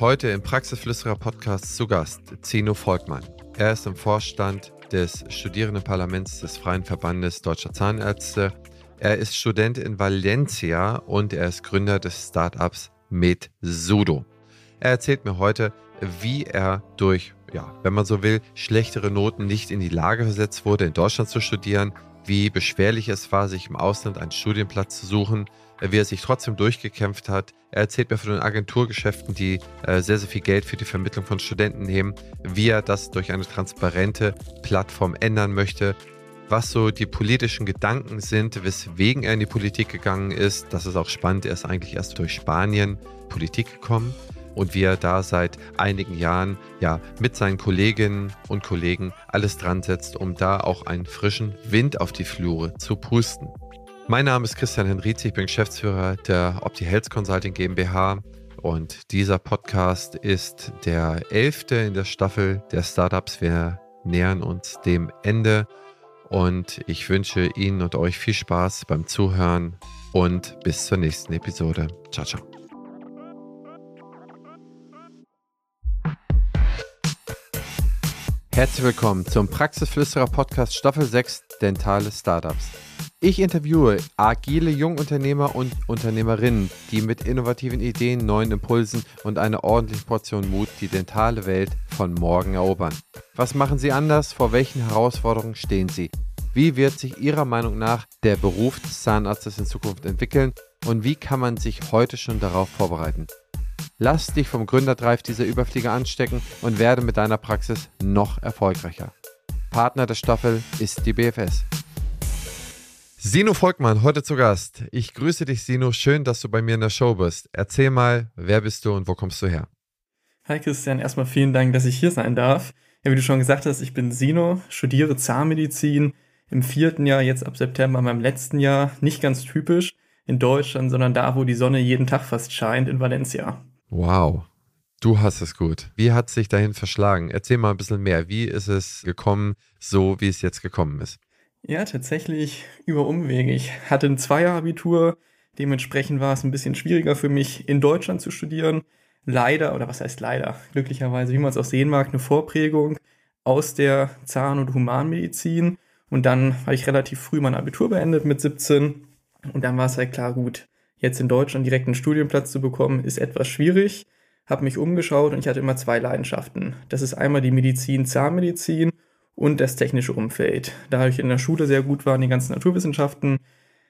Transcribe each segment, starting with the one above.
Heute im Praxisflüsterer Podcast zu Gast Zino Volkmann. Er ist im Vorstand des Studierendenparlaments des Freien Verbandes Deutscher Zahnärzte. Er ist Student in Valencia und er ist Gründer des Startups MedSudo. Er erzählt mir heute, wie er durch, ja, wenn man so will, schlechtere Noten nicht in die Lage versetzt wurde, in Deutschland zu studieren, wie beschwerlich es war, sich im Ausland einen Studienplatz zu suchen, wie er sich trotzdem durchgekämpft hat. Er erzählt mir von den Agenturgeschäften, die äh, sehr, sehr viel Geld für die Vermittlung von Studenten nehmen, wie er das durch eine transparente Plattform ändern möchte, was so die politischen Gedanken sind, weswegen er in die Politik gegangen ist. Das ist auch spannend. Er ist eigentlich erst durch Spanien Politik gekommen und wie er da seit einigen Jahren ja mit seinen Kolleginnen und Kollegen alles dran setzt, um da auch einen frischen Wind auf die Flure zu pusten. Mein Name ist Christian Henrizi, ich bin Geschäftsführer der Opti Health Consulting GmbH und dieser Podcast ist der elfte in der Staffel der Startups. Wir nähern uns dem Ende und ich wünsche Ihnen und euch viel Spaß beim Zuhören und bis zur nächsten Episode. Ciao, ciao. Herzlich willkommen zum Praxisflüsterer Podcast Staffel 6 Dentale Startups. Ich interviewe agile Jungunternehmer und Unternehmerinnen, die mit innovativen Ideen, neuen Impulsen und einer ordentlichen Portion Mut die dentale Welt von morgen erobern. Was machen sie anders? Vor welchen Herausforderungen stehen sie? Wie wird sich Ihrer Meinung nach der Beruf des Zahnarztes in Zukunft entwickeln und wie kann man sich heute schon darauf vorbereiten? Lass dich vom Gründerdrive dieser Überflieger anstecken und werde mit deiner Praxis noch erfolgreicher. Partner der Staffel ist die BFS. Sino Volkmann, heute zu Gast. Ich grüße dich, Sino. Schön, dass du bei mir in der Show bist. Erzähl mal, wer bist du und wo kommst du her? Hi Christian, erstmal vielen Dank, dass ich hier sein darf. Ja, wie du schon gesagt hast, ich bin Sino, studiere Zahnmedizin im vierten Jahr, jetzt ab September meinem letzten Jahr. Nicht ganz typisch in Deutschland, sondern da, wo die Sonne jeden Tag fast scheint, in Valencia. Wow. Du hast es gut. Wie hat es sich dahin verschlagen? Erzähl mal ein bisschen mehr. Wie ist es gekommen, so wie es jetzt gekommen ist? Ja, tatsächlich über Umwege. Ich hatte ein Zweier-Abitur, dementsprechend war es ein bisschen schwieriger für mich, in Deutschland zu studieren. Leider, oder was heißt leider, glücklicherweise, wie man es auch sehen mag, eine Vorprägung aus der Zahn- und Humanmedizin. Und dann habe ich relativ früh mein Abitur beendet mit 17. Und dann war es halt klar, gut, jetzt in Deutschland direkt einen Studienplatz zu bekommen, ist etwas schwierig. Habe mich umgeschaut und ich hatte immer zwei Leidenschaften. Das ist einmal die Medizin, Zahnmedizin und das technische Umfeld. Da ich in der Schule sehr gut war in den ganzen Naturwissenschaften,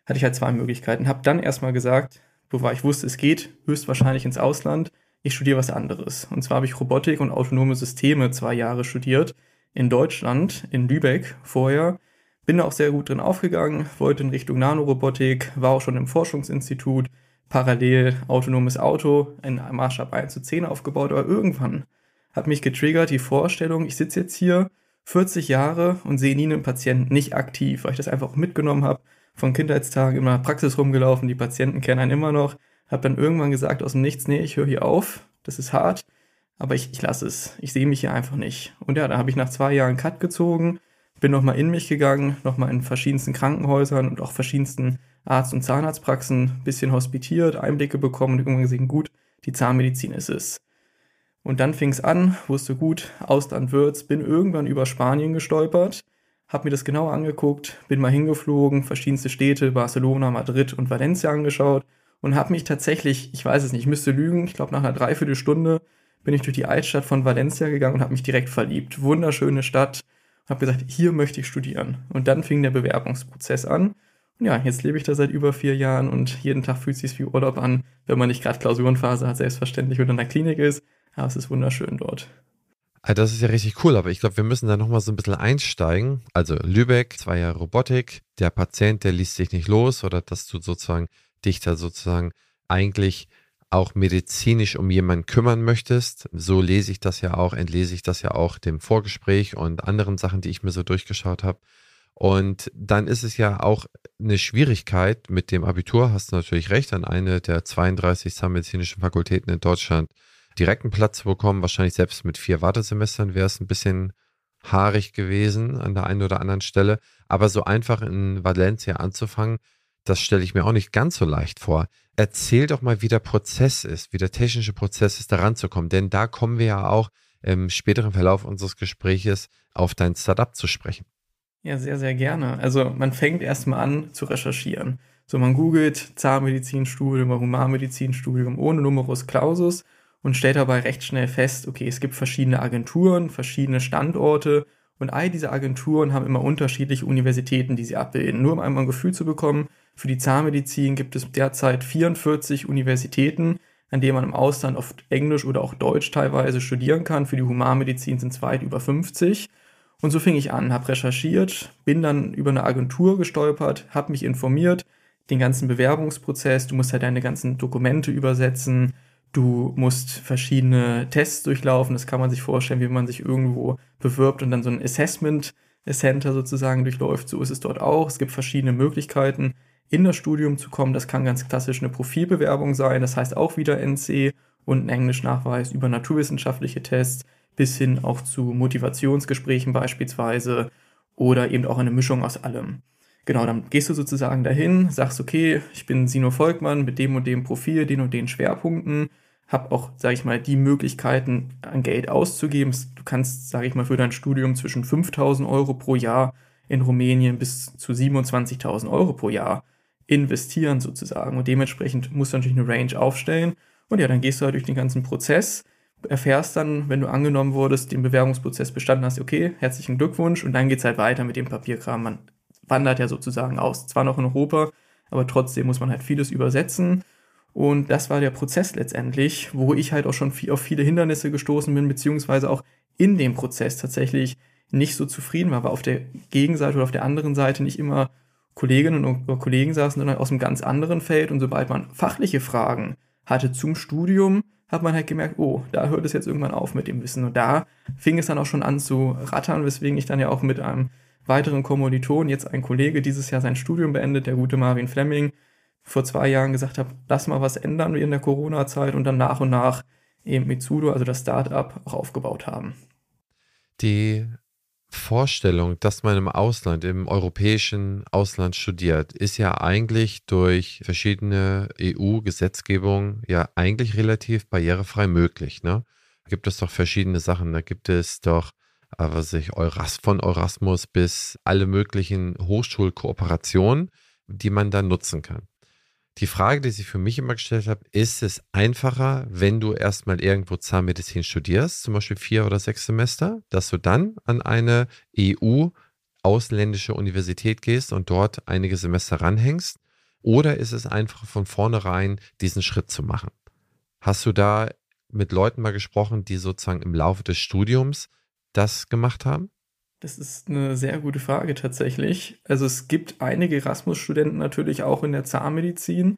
hatte ich halt zwei Möglichkeiten. Habe dann erstmal gesagt, wobei ich wusste, es geht höchstwahrscheinlich ins Ausland, ich studiere was anderes. Und zwar habe ich Robotik und autonome Systeme zwei Jahre studiert in Deutschland, in Lübeck vorher. Bin da auch sehr gut drin aufgegangen, wollte in Richtung Nanorobotik, war auch schon im Forschungsinstitut, parallel autonomes Auto in Maßstab 1 zu 10 aufgebaut, aber irgendwann hat mich getriggert die Vorstellung, ich sitze jetzt hier 40 Jahre und sehe nie einen Patienten nicht aktiv, weil ich das einfach mitgenommen habe. Von Kindheitstagen in meiner Praxis rumgelaufen, die Patienten kennen einen immer noch. Habe dann irgendwann gesagt aus dem Nichts, nee, ich höre hier auf, das ist hart, aber ich, ich lasse es. Ich sehe mich hier einfach nicht. Und ja, da habe ich nach zwei Jahren Cut gezogen, bin nochmal in mich gegangen, nochmal in verschiedensten Krankenhäusern und auch verschiedensten Arzt- und Zahnarztpraxen bisschen hospitiert, Einblicke bekommen und irgendwann gesehen, gut, die Zahnmedizin ist es. Und dann fing es an, wusste gut, Ausland wird's, bin irgendwann über Spanien gestolpert, habe mir das genau angeguckt, bin mal hingeflogen, verschiedenste Städte, Barcelona, Madrid und Valencia angeschaut und habe mich tatsächlich, ich weiß es nicht, ich müsste lügen, ich glaube nach einer Dreiviertelstunde bin ich durch die Altstadt von Valencia gegangen und habe mich direkt verliebt. Wunderschöne Stadt. Habe gesagt, hier möchte ich studieren. Und dann fing der Bewerbungsprozess an. Und ja, jetzt lebe ich da seit über vier Jahren und jeden Tag fühlt es sich wie Urlaub an, wenn man nicht gerade Klausurenphase hat, selbstverständlich oder in der Klinik ist. Ja, es ist wunderschön dort. Ah, das ist ja richtig cool, aber ich glaube, wir müssen da nochmal so ein bisschen einsteigen. Also Lübeck, zwei Jahre Robotik, der Patient, der liest sich nicht los oder dass du sozusagen dich da sozusagen eigentlich auch medizinisch um jemanden kümmern möchtest. So lese ich das ja auch, entlese ich das ja auch dem Vorgespräch und anderen Sachen, die ich mir so durchgeschaut habe. Und dann ist es ja auch eine Schwierigkeit mit dem Abitur, hast du natürlich recht, an eine der 32 zahnmedizinischen Fakultäten in Deutschland direkten Platz zu bekommen. Wahrscheinlich selbst mit vier Wartesemestern wäre es ein bisschen haarig gewesen an der einen oder anderen Stelle. Aber so einfach in Valencia anzufangen, Das stelle ich mir auch nicht ganz so leicht vor. Erzähl doch mal, wie der Prozess ist, wie der technische Prozess ist, da ranzukommen. Denn da kommen wir ja auch im späteren Verlauf unseres Gespräches auf dein Startup zu sprechen. Ja, sehr, sehr gerne. Also man fängt erstmal an zu recherchieren. So, man googelt Zahnmedizinstudium, Humanmedizinstudium ohne Numerus Clausus und stellt dabei recht schnell fest, okay, es gibt verschiedene Agenturen, verschiedene Standorte und all diese Agenturen haben immer unterschiedliche Universitäten, die sie abbilden. Nur um einmal ein Gefühl zu bekommen, für die Zahnmedizin gibt es derzeit 44 Universitäten, an denen man im Ausland oft Englisch oder auch Deutsch teilweise studieren kann. Für die Humanmedizin sind es weit über 50. Und so fing ich an, habe recherchiert, bin dann über eine Agentur gestolpert, habe mich informiert, den ganzen Bewerbungsprozess, du musst halt deine ganzen Dokumente übersetzen, Du musst verschiedene Tests durchlaufen. Das kann man sich vorstellen, wie man sich irgendwo bewirbt und dann so ein Assessment Center sozusagen durchläuft. So ist es dort auch. Es gibt verschiedene Möglichkeiten, in das Studium zu kommen. Das kann ganz klassisch eine Profilbewerbung sein. Das heißt auch wieder NC und ein Englischnachweis über naturwissenschaftliche Tests bis hin auch zu Motivationsgesprächen beispielsweise oder eben auch eine Mischung aus allem. Genau, dann gehst du sozusagen dahin, sagst, okay, ich bin Sino Volkmann mit dem und dem Profil, den und den Schwerpunkten, habe auch, sage ich mal, die Möglichkeiten an Geld auszugeben. Du kannst, sage ich mal, für dein Studium zwischen 5.000 Euro pro Jahr in Rumänien bis zu 27.000 Euro pro Jahr investieren sozusagen. Und dementsprechend musst du natürlich eine Range aufstellen. Und ja, dann gehst du halt durch den ganzen Prozess, erfährst dann, wenn du angenommen wurdest, den Bewerbungsprozess bestanden hast, okay, herzlichen Glückwunsch. Und dann geht's halt weiter mit dem Papierkram. Man wandert ja sozusagen aus. Zwar noch in Europa, aber trotzdem muss man halt vieles übersetzen. Und das war der Prozess letztendlich, wo ich halt auch schon viel, auf viele Hindernisse gestoßen bin, beziehungsweise auch in dem Prozess tatsächlich nicht so zufrieden war, weil auf der Gegenseite oder auf der anderen Seite nicht immer Kolleginnen und Kollegen saßen, sondern aus einem ganz anderen Feld. Und sobald man fachliche Fragen hatte zum Studium, hat man halt gemerkt, oh, da hört es jetzt irgendwann auf mit dem Wissen. Und da fing es dann auch schon an zu rattern, weswegen ich dann ja auch mit einem weiteren Kommilitonen, jetzt ein Kollege, dieses Jahr sein Studium beendet, der gute Marvin Fleming, vor zwei Jahren gesagt habe, lass mal was ändern in der Corona-Zeit und dann nach und nach eben Mitsudo, also das Startup, auch aufgebaut haben. Die Vorstellung, dass man im Ausland, im europäischen Ausland studiert, ist ja eigentlich durch verschiedene EU-Gesetzgebungen ja eigentlich relativ barrierefrei möglich. Ne? Da gibt es doch verschiedene Sachen. Da gibt es doch was ich, Euras, von Eurasmus bis alle möglichen Hochschulkooperationen, die man dann nutzen kann. Die Frage, die sich für mich immer gestellt habe, ist es einfacher, wenn du erstmal irgendwo Zahnmedizin studierst, zum Beispiel vier oder sechs Semester, dass du dann an eine EU-ausländische Universität gehst und dort einige Semester ranhängst? Oder ist es einfach von vornherein diesen Schritt zu machen? Hast du da mit Leuten mal gesprochen, die sozusagen im Laufe des Studiums das gemacht haben? Das ist eine sehr gute Frage tatsächlich. Also es gibt einige Erasmus-Studenten natürlich auch in der Zahnmedizin.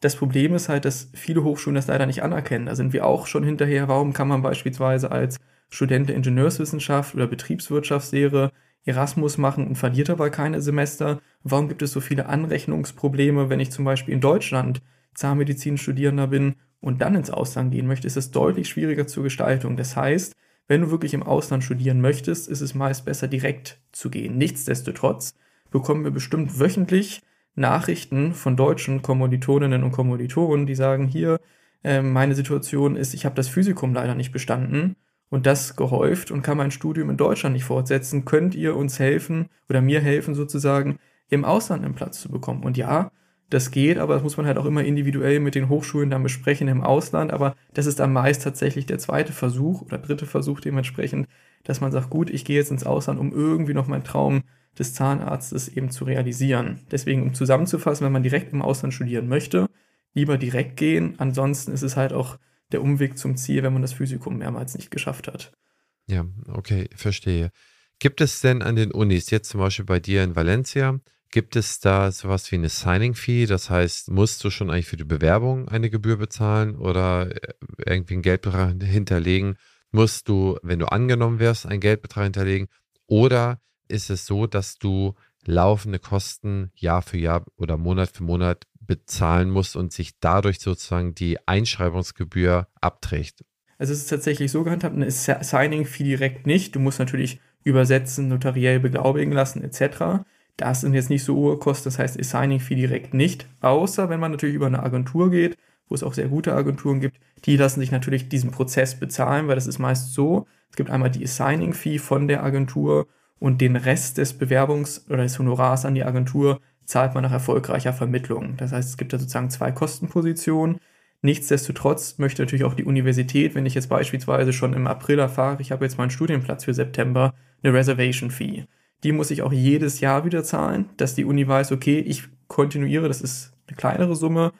Das Problem ist halt, dass viele Hochschulen das leider nicht anerkennen. Da sind wir auch schon hinterher. Warum kann man beispielsweise als Student der Ingenieurswissenschaft oder Betriebswirtschaftslehre Erasmus machen und verliert aber keine Semester? Warum gibt es so viele Anrechnungsprobleme, wenn ich zum Beispiel in Deutschland Zahnmedizin-Studierender bin und dann ins Ausland gehen möchte? Ist es deutlich schwieriger zur Gestaltung. Das heißt, wenn du wirklich im Ausland studieren möchtest, ist es meist besser, direkt zu gehen. Nichtsdestotrotz bekommen wir bestimmt wöchentlich Nachrichten von deutschen Kommilitoninnen und Kommilitonen, die sagen, hier, äh, meine Situation ist, ich habe das Physikum leider nicht bestanden und das gehäuft und kann mein Studium in Deutschland nicht fortsetzen. Könnt ihr uns helfen oder mir helfen sozusagen, im Ausland einen Platz zu bekommen? Und ja, das geht, aber das muss man halt auch immer individuell mit den Hochschulen dann besprechen im Ausland. Aber das ist dann meist tatsächlich der zweite Versuch oder dritte Versuch dementsprechend, dass man sagt, gut, ich gehe jetzt ins Ausland, um irgendwie noch meinen Traum des Zahnarztes eben zu realisieren. Deswegen, um zusammenzufassen, wenn man direkt im Ausland studieren möchte, lieber direkt gehen. Ansonsten ist es halt auch der Umweg zum Ziel, wenn man das Physikum mehrmals nicht geschafft hat. Ja, okay, verstehe. Gibt es denn an den Unis, jetzt zum Beispiel bei dir in Valencia, Gibt es da sowas wie eine Signing-Fee? Das heißt, musst du schon eigentlich für die Bewerbung eine Gebühr bezahlen oder äh, irgendwie einen Geldbetrag hinterlegen? Musst du, wenn du angenommen wirst, einen Geldbetrag hinterlegen? Oder ist es so, dass du laufende Kosten Jahr für Jahr oder Monat für Monat bezahlen musst und sich dadurch sozusagen die Einschreibungsgebühr abträgt? Also es ist tatsächlich so gehandhabt, eine Signing-Fee direkt nicht. Du musst natürlich übersetzen, notariell beglaubigen lassen etc. Das sind jetzt nicht so hohe Kosten, das heißt Assigning-Fee direkt nicht, außer wenn man natürlich über eine Agentur geht, wo es auch sehr gute Agenturen gibt, die lassen sich natürlich diesen Prozess bezahlen, weil das ist meist so, es gibt einmal die Assigning-Fee von der Agentur und den Rest des Bewerbungs- oder des Honorars an die Agentur zahlt man nach erfolgreicher Vermittlung. Das heißt, es gibt da sozusagen zwei Kostenpositionen. Nichtsdestotrotz möchte natürlich auch die Universität, wenn ich jetzt beispielsweise schon im April erfahre, ich habe jetzt meinen Studienplatz für September, eine Reservation Fee. Die muss ich auch jedes Jahr wieder zahlen, dass die Uni weiß, okay, ich kontinuiere, das ist eine kleinere Summe.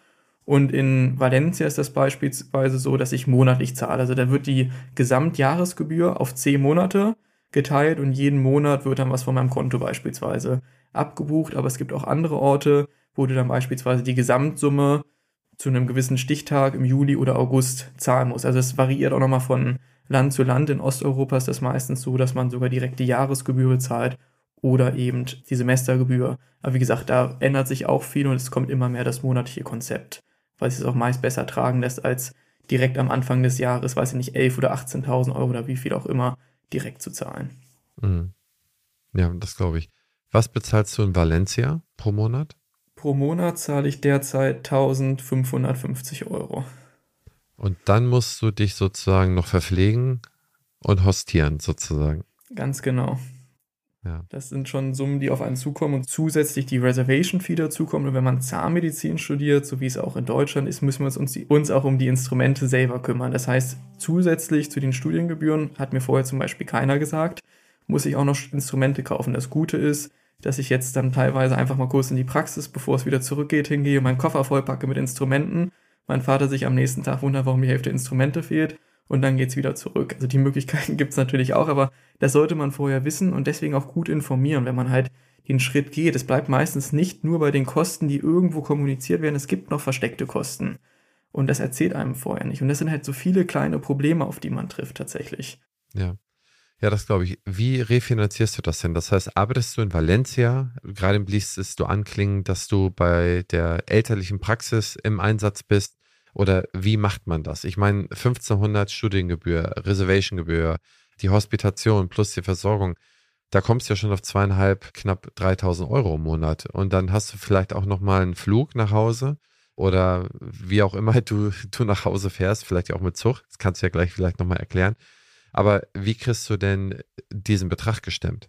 Und in Valencia ist das beispielsweise so, dass ich monatlich zahle. Also da wird die Gesamtjahresgebühr auf zehn Monate geteilt und jeden Monat wird dann was von meinem Konto beispielsweise abgebucht. Aber es gibt auch andere Orte, wo du dann beispielsweise die Gesamtsumme zu einem gewissen Stichtag im Juli oder August zahlen musst. Also es variiert auch nochmal von Land zu Land. In Osteuropa ist das meistens so, dass man sogar direkt die Jahresgebühr bezahlt oder eben die Semestergebühr. Aber wie gesagt, da ändert sich auch viel und es kommt immer mehr das monatliche Konzept, weil es es auch meist besser tragen lässt, als direkt am Anfang des Jahres, weiß ich nicht, 11.000 oder 18.000 Euro oder wie viel auch immer, direkt zu zahlen. Mhm. Ja, das glaube ich. Was bezahlst du in Valencia pro Monat? Pro Monat zahle ich derzeit 1550 Euro. Und dann musst du dich sozusagen noch verpflegen und hostieren, sozusagen. Ganz genau. Ja. Das sind schon Summen, die auf einen zukommen und zusätzlich die Reservation Fee dazukommen. Und wenn man Zahnmedizin studiert, so wie es auch in Deutschland ist, müssen wir uns, uns auch um die Instrumente selber kümmern. Das heißt, zusätzlich zu den Studiengebühren, hat mir vorher zum Beispiel keiner gesagt, muss ich auch noch Instrumente kaufen. Das Gute ist, dass ich jetzt dann teilweise einfach mal kurz in die Praxis, bevor es wieder zurückgeht, hingehe, meinen Koffer vollpacke mit Instrumenten. Mein Vater sich am nächsten Tag wundert, warum die Hälfte Instrumente fehlt und dann geht's wieder zurück. Also die Möglichkeiten gibt's natürlich auch, aber das sollte man vorher wissen und deswegen auch gut informieren, wenn man halt den Schritt geht. Es bleibt meistens nicht nur bei den Kosten, die irgendwo kommuniziert werden, es gibt noch versteckte Kosten. Und das erzählt einem vorher nicht. Und das sind halt so viele kleine Probleme, auf die man trifft tatsächlich. Ja. Ja, das glaube ich. Wie refinanzierst du das denn? Das heißt, arbeitest du in Valencia? Gerade ließ es du anklingen, dass du bei der elterlichen Praxis im Einsatz bist. Oder wie macht man das? Ich meine, 1500 Studiengebühr, Reservationgebühr, die Hospitation plus die Versorgung, da kommst du ja schon auf zweieinhalb, knapp 3000 Euro im Monat. Und dann hast du vielleicht auch nochmal einen Flug nach Hause oder wie auch immer du, du nach Hause fährst, vielleicht auch mit Zug. Das kannst du ja gleich vielleicht nochmal erklären. Aber wie kriegst du denn diesen Betrag gestemmt?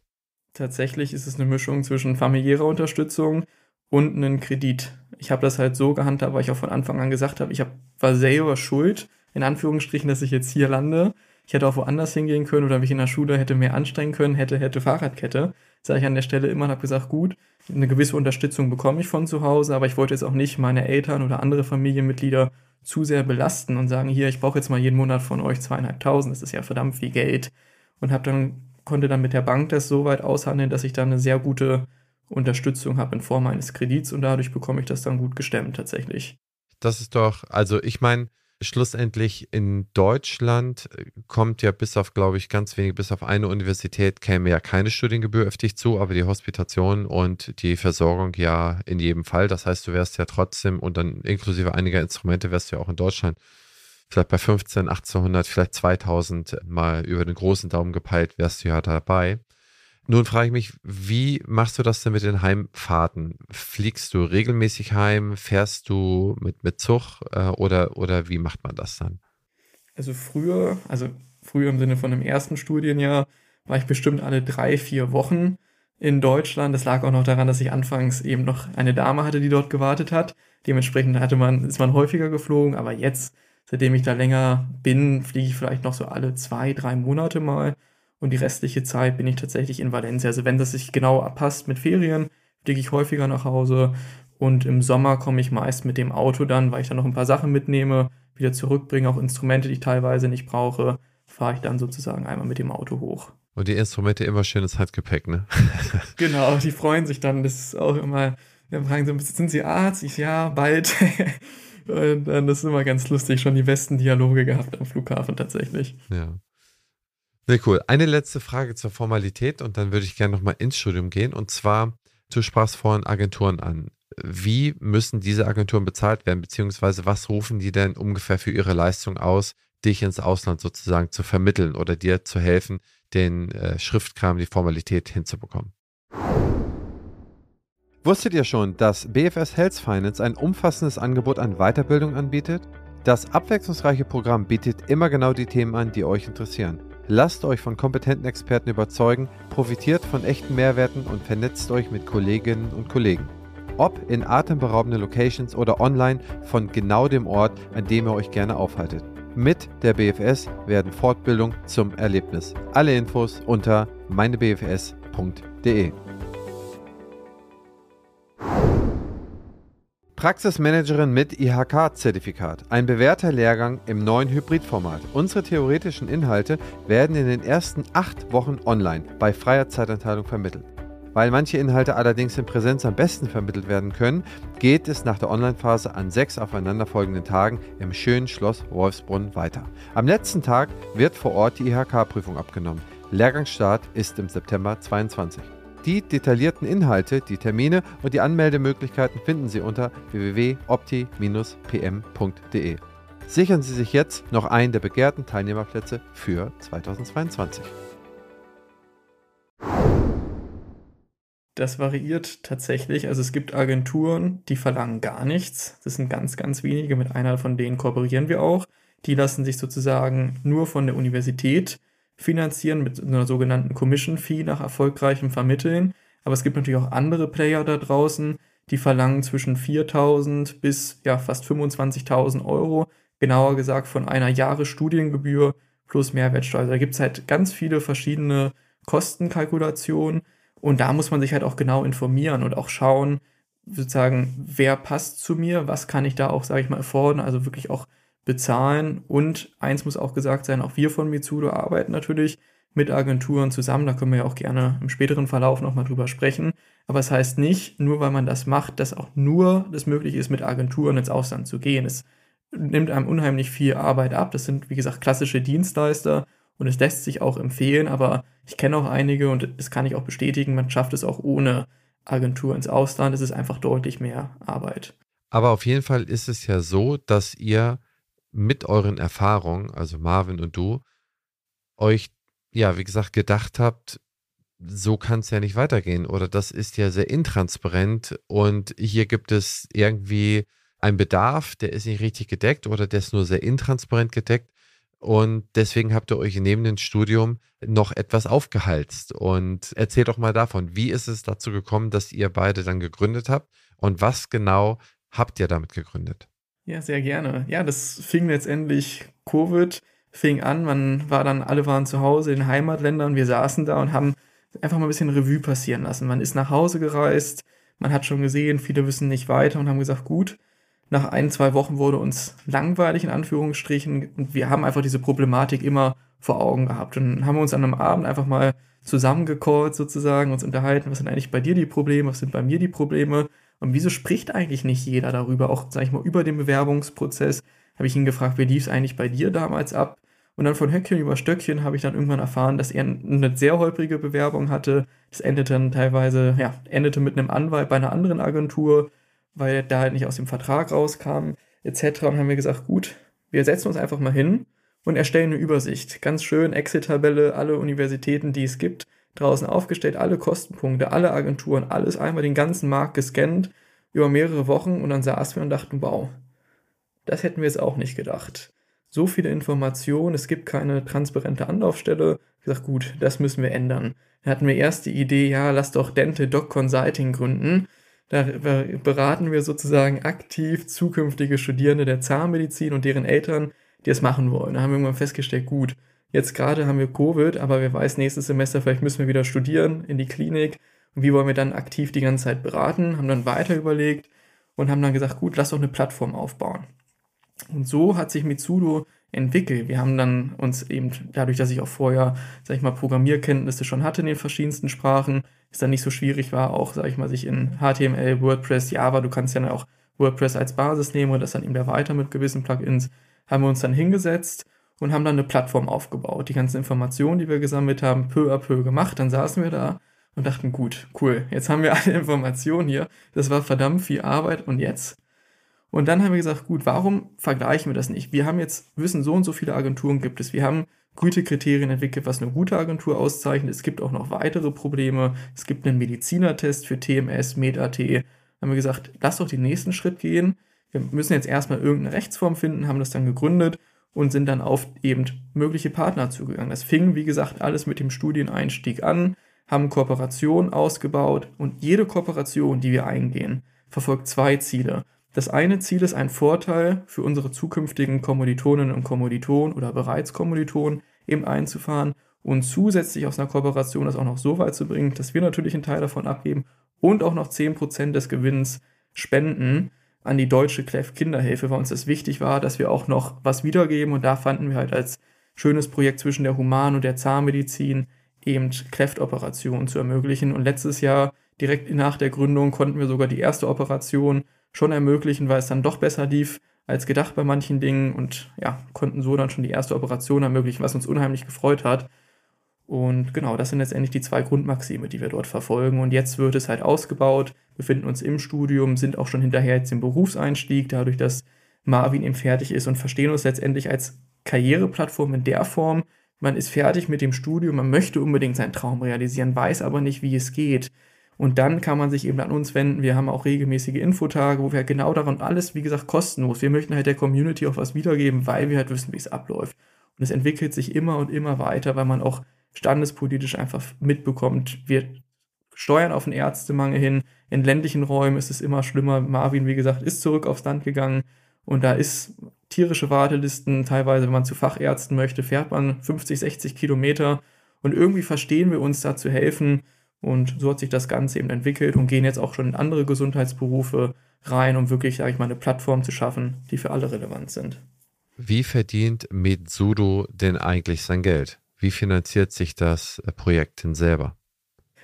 Tatsächlich ist es eine Mischung zwischen familiärer Unterstützung und einen Kredit. Ich habe das halt so gehandhabt, weil ich auch von Anfang an gesagt habe, ich hab, war selber schuld, in Anführungsstrichen, dass ich jetzt hier lande. Ich hätte auch woanders hingehen können oder mich in der Schule hätte mehr anstrengen können, hätte, hätte Fahrradkette. Sage ich an der Stelle immer und habe gesagt, gut, eine gewisse Unterstützung bekomme ich von zu Hause, aber ich wollte jetzt auch nicht meine Eltern oder andere Familienmitglieder zu sehr belasten und sagen, hier, ich brauche jetzt mal jeden Monat von euch zweieinhalbtausend, das ist ja verdammt viel Geld. Und habe dann, konnte dann mit der Bank das so weit aushandeln, dass ich dann eine sehr gute Unterstützung habe in Form eines Kredits und dadurch bekomme ich das dann gut gestemmt tatsächlich. Das ist doch, also ich meine, schlussendlich in Deutschland äh, kommt ja bis auf, glaube ich, ganz wenig, bis auf eine Universität käme ja keine Studiengebühr auf dich zu, aber die Hospitation und die Versorgung ja in jedem Fall. Das heißt, du wärst ja trotzdem und dann inklusive einiger Instrumente wärst du ja auch in Deutschland vielleicht bei 15, 1800, vielleicht 2000 mal über den großen Daumen gepeilt, wärst du ja dabei. Nun frage ich mich, wie machst du das denn mit den Heimfahrten? Fliegst du regelmäßig heim? Fährst du mit, mit Zug äh, oder, oder wie macht man das dann? Also früher, also früher im Sinne von dem ersten Studienjahr, war ich bestimmt alle drei, vier Wochen in Deutschland. Das lag auch noch daran, dass ich anfangs eben noch eine Dame hatte, die dort gewartet hat. Dementsprechend hatte man, ist man häufiger geflogen, aber jetzt, seitdem ich da länger bin, fliege ich vielleicht noch so alle zwei, drei Monate mal und die restliche Zeit bin ich tatsächlich in Valencia. Also wenn das sich genau abpasst mit Ferien, fliege ich häufiger nach Hause und im Sommer komme ich meist mit dem Auto dann, weil ich dann noch ein paar Sachen mitnehme, wieder zurückbringe, auch Instrumente, die ich teilweise nicht brauche, fahre ich dann sozusagen einmal mit dem Auto hoch. Und die Instrumente immer schönes Handgepäck, ne? genau, die freuen sich dann. Das ist auch immer, wir fragen so, sind Sie Arzt? Ich, ja, bald. Und dann ist immer ganz lustig, schon die besten Dialoge gehabt am Flughafen tatsächlich. Ja. Sehr cool. Eine letzte Frage zur Formalität und dann würde ich gerne nochmal ins Studium gehen. Und zwar, du sprachst vorhin Agenturen an. Wie müssen diese Agenturen bezahlt werden, beziehungsweise was rufen die denn ungefähr für ihre Leistung aus, dich ins Ausland sozusagen zu vermitteln oder dir zu helfen, den äh, Schriftkram, die Formalität hinzubekommen? Wusstet ihr schon, dass BFS Health Finance ein umfassendes Angebot an Weiterbildung anbietet? Das abwechslungsreiche Programm bietet immer genau die Themen an, die euch interessieren. Lasst euch von kompetenten Experten überzeugen, profitiert von echten Mehrwerten und vernetzt euch mit Kolleginnen und Kollegen. Ob in atemberaubenden Locations oder online von genau dem Ort, an dem ihr euch gerne aufhaltet. Mit der BFS werden Fortbildung zum Erlebnis. Alle Infos unter meinebfs.de. Praxismanagerin mit IHK-Zertifikat. Ein bewährter Lehrgang im neuen Hybridformat. Unsere theoretischen Inhalte werden in den ersten acht Wochen online bei freier Zeitanteilung vermittelt. Weil manche Inhalte allerdings in Präsenz am besten vermittelt werden können, geht es nach der Online-Phase an sechs aufeinanderfolgenden Tagen im schönen Schloss Wolfsbrunn weiter. Am letzten Tag wird vor Ort die IHK-Prüfung abgenommen. Lehrgangsstart ist im September 2022. Die detaillierten Inhalte, die Termine und die Anmeldemöglichkeiten finden Sie unter www.opti-pm.de. Sichern Sie sich jetzt noch einen der begehrten Teilnehmerplätze für 2022. Das variiert tatsächlich. Also es gibt Agenturen, die verlangen gar nichts. Das sind ganz, ganz wenige. Mit einer von denen kooperieren wir auch. Die lassen sich sozusagen nur von der Universität finanzieren mit einer sogenannten Commission Fee nach erfolgreichem Vermitteln. Aber es gibt natürlich auch andere Player da draußen, die verlangen zwischen 4.000 bis ja, fast 25.000 Euro, genauer gesagt von einer Jahresstudiengebühr plus Mehrwertsteuer. Also da gibt es halt ganz viele verschiedene Kostenkalkulationen und da muss man sich halt auch genau informieren und auch schauen, sozusagen, wer passt zu mir, was kann ich da auch, sage ich mal, erfordern, also wirklich auch bezahlen. Und eins muss auch gesagt sein, auch wir von Mitsudo arbeiten natürlich mit Agenturen zusammen. Da können wir ja auch gerne im späteren Verlauf nochmal drüber sprechen. Aber es das heißt nicht, nur weil man das macht, dass auch nur das möglich ist, mit Agenturen ins Ausland zu gehen. Es nimmt einem unheimlich viel Arbeit ab. Das sind, wie gesagt, klassische Dienstleister und es lässt sich auch empfehlen. Aber ich kenne auch einige und das kann ich auch bestätigen, man schafft es auch ohne Agentur ins Ausland. Es ist einfach deutlich mehr Arbeit. Aber auf jeden Fall ist es ja so, dass ihr mit euren Erfahrungen, also Marvin und du, euch, ja, wie gesagt, gedacht habt, so kann es ja nicht weitergehen oder das ist ja sehr intransparent und hier gibt es irgendwie einen Bedarf, der ist nicht richtig gedeckt oder der ist nur sehr intransparent gedeckt und deswegen habt ihr euch neben dem Studium noch etwas aufgehalst und erzählt doch mal davon, wie ist es dazu gekommen, dass ihr beide dann gegründet habt und was genau habt ihr damit gegründet? Ja, sehr gerne. Ja, das fing letztendlich Covid, fing an, man war dann, alle waren zu Hause in Heimatländern, wir saßen da und haben einfach mal ein bisschen Revue passieren lassen. Man ist nach Hause gereist, man hat schon gesehen, viele wissen nicht weiter und haben gesagt, gut, nach ein, zwei Wochen wurde uns langweilig in Anführungsstrichen und wir haben einfach diese Problematik immer vor Augen gehabt. Und haben uns an einem Abend einfach mal zusammengecallt sozusagen, uns unterhalten, was sind eigentlich bei dir die Probleme, was sind bei mir die Probleme und wieso spricht eigentlich nicht jeder darüber, auch, sag ich mal, über den Bewerbungsprozess? Habe ich ihn gefragt, wie lief es eigentlich bei dir damals ab? Und dann von Höckchen über Stöckchen habe ich dann irgendwann erfahren, dass er eine sehr holprige Bewerbung hatte. Das endete dann teilweise, ja, endete mit einem Anwalt bei einer anderen Agentur, weil er da halt nicht aus dem Vertrag rauskam, etc. Und haben wir gesagt, gut, wir setzen uns einfach mal hin und erstellen eine Übersicht. Ganz schön, Exit-Tabelle, alle Universitäten, die es gibt draußen aufgestellt, alle Kostenpunkte, alle Agenturen, alles einmal den ganzen Markt gescannt über mehrere Wochen und dann saßen wir und dachten, wow, das hätten wir jetzt auch nicht gedacht. So viele Informationen, es gibt keine transparente Anlaufstelle. Ich gesagt, gut, das müssen wir ändern. Dann hatten wir erst die Idee, ja, lass doch Dente Doc Consulting gründen. Da beraten wir sozusagen aktiv zukünftige Studierende der Zahnmedizin und deren Eltern, die es machen wollen. Da haben wir irgendwann festgestellt, gut, Jetzt gerade haben wir Covid, aber wer weiß, nächstes Semester vielleicht müssen wir wieder studieren in die Klinik. Und wie wollen wir dann aktiv die ganze Zeit beraten? Haben dann weiter überlegt und haben dann gesagt, gut, lass doch eine Plattform aufbauen. Und so hat sich Mitsudo entwickelt. Wir haben dann uns eben, dadurch, dass ich auch vorher, sag ich mal, Programmierkenntnisse schon hatte in den verschiedensten Sprachen, es dann nicht so schwierig war, auch, sag ich mal, sich in HTML, WordPress, Java, du kannst ja auch WordPress als Basis nehmen und das dann eben da weiter mit gewissen Plugins, haben wir uns dann hingesetzt und haben dann eine Plattform aufgebaut. Die ganzen Informationen, die wir gesammelt haben, peu à peu gemacht. Dann saßen wir da und dachten, gut, cool, jetzt haben wir alle Informationen hier. Das war verdammt viel Arbeit und jetzt? Und dann haben wir gesagt, gut, warum vergleichen wir das nicht? Wir haben jetzt, wissen, so und so viele Agenturen gibt es. Wir haben Gütekriterien entwickelt, was eine gute Agentur auszeichnet. Es gibt auch noch weitere Probleme. Es gibt einen Medizinertest für TMS, MedAT. Haben wir gesagt, lass doch den nächsten Schritt gehen. Wir müssen jetzt erstmal irgendeine Rechtsform finden, haben das dann gegründet und sind dann auf eben mögliche Partner zugegangen. Das fing, wie gesagt, alles mit dem Studieneinstieg an, haben Kooperationen ausgebaut und jede Kooperation, die wir eingehen, verfolgt zwei Ziele. Das eine Ziel ist ein Vorteil für unsere zukünftigen Kommilitoninnen und Kommilitonen oder bereits Kommilitonen eben einzufahren und zusätzlich aus einer Kooperation das auch noch so weit zu bringen, dass wir natürlich einen Teil davon abgeben und auch noch 10% des Gewinns spenden an die deutsche Clef Kinderhilfe, weil uns das wichtig war, dass wir auch noch was wiedergeben. Und da fanden wir halt als schönes Projekt zwischen der Human- und der Zahnmedizin eben Cleft-Operationen zu ermöglichen. Und letztes Jahr direkt nach der Gründung konnten wir sogar die erste Operation schon ermöglichen, weil es dann doch besser lief als gedacht bei manchen Dingen. Und ja, konnten so dann schon die erste Operation ermöglichen, was uns unheimlich gefreut hat. Und genau, das sind letztendlich die zwei Grundmaxime, die wir dort verfolgen. Und jetzt wird es halt ausgebaut, befinden uns im Studium, sind auch schon hinterher jetzt im Berufseinstieg, dadurch, dass Marvin eben fertig ist und verstehen uns letztendlich als Karriereplattform in der Form, man ist fertig mit dem Studium, man möchte unbedingt seinen Traum realisieren, weiß aber nicht, wie es geht. Und dann kann man sich eben an uns wenden. Wir haben auch regelmäßige Infotage, wo wir genau daran alles, wie gesagt, kostenlos. Wir möchten halt der Community auch was wiedergeben, weil wir halt wissen, wie es abläuft. Und es entwickelt sich immer und immer weiter, weil man auch standespolitisch einfach mitbekommt, wir steuern auf den Ärztemangel hin. In ländlichen Räumen ist es immer schlimmer. Marvin, wie gesagt, ist zurück aufs Land gegangen und da ist tierische Wartelisten. Teilweise, wenn man zu Fachärzten möchte, fährt man 50, 60 Kilometer und irgendwie verstehen wir uns da zu helfen und so hat sich das Ganze eben entwickelt und gehen jetzt auch schon in andere Gesundheitsberufe rein, um wirklich, sage ich mal, eine Plattform zu schaffen, die für alle relevant sind. Wie verdient Metsudo denn eigentlich sein Geld? Wie finanziert sich das Projekt denn selber?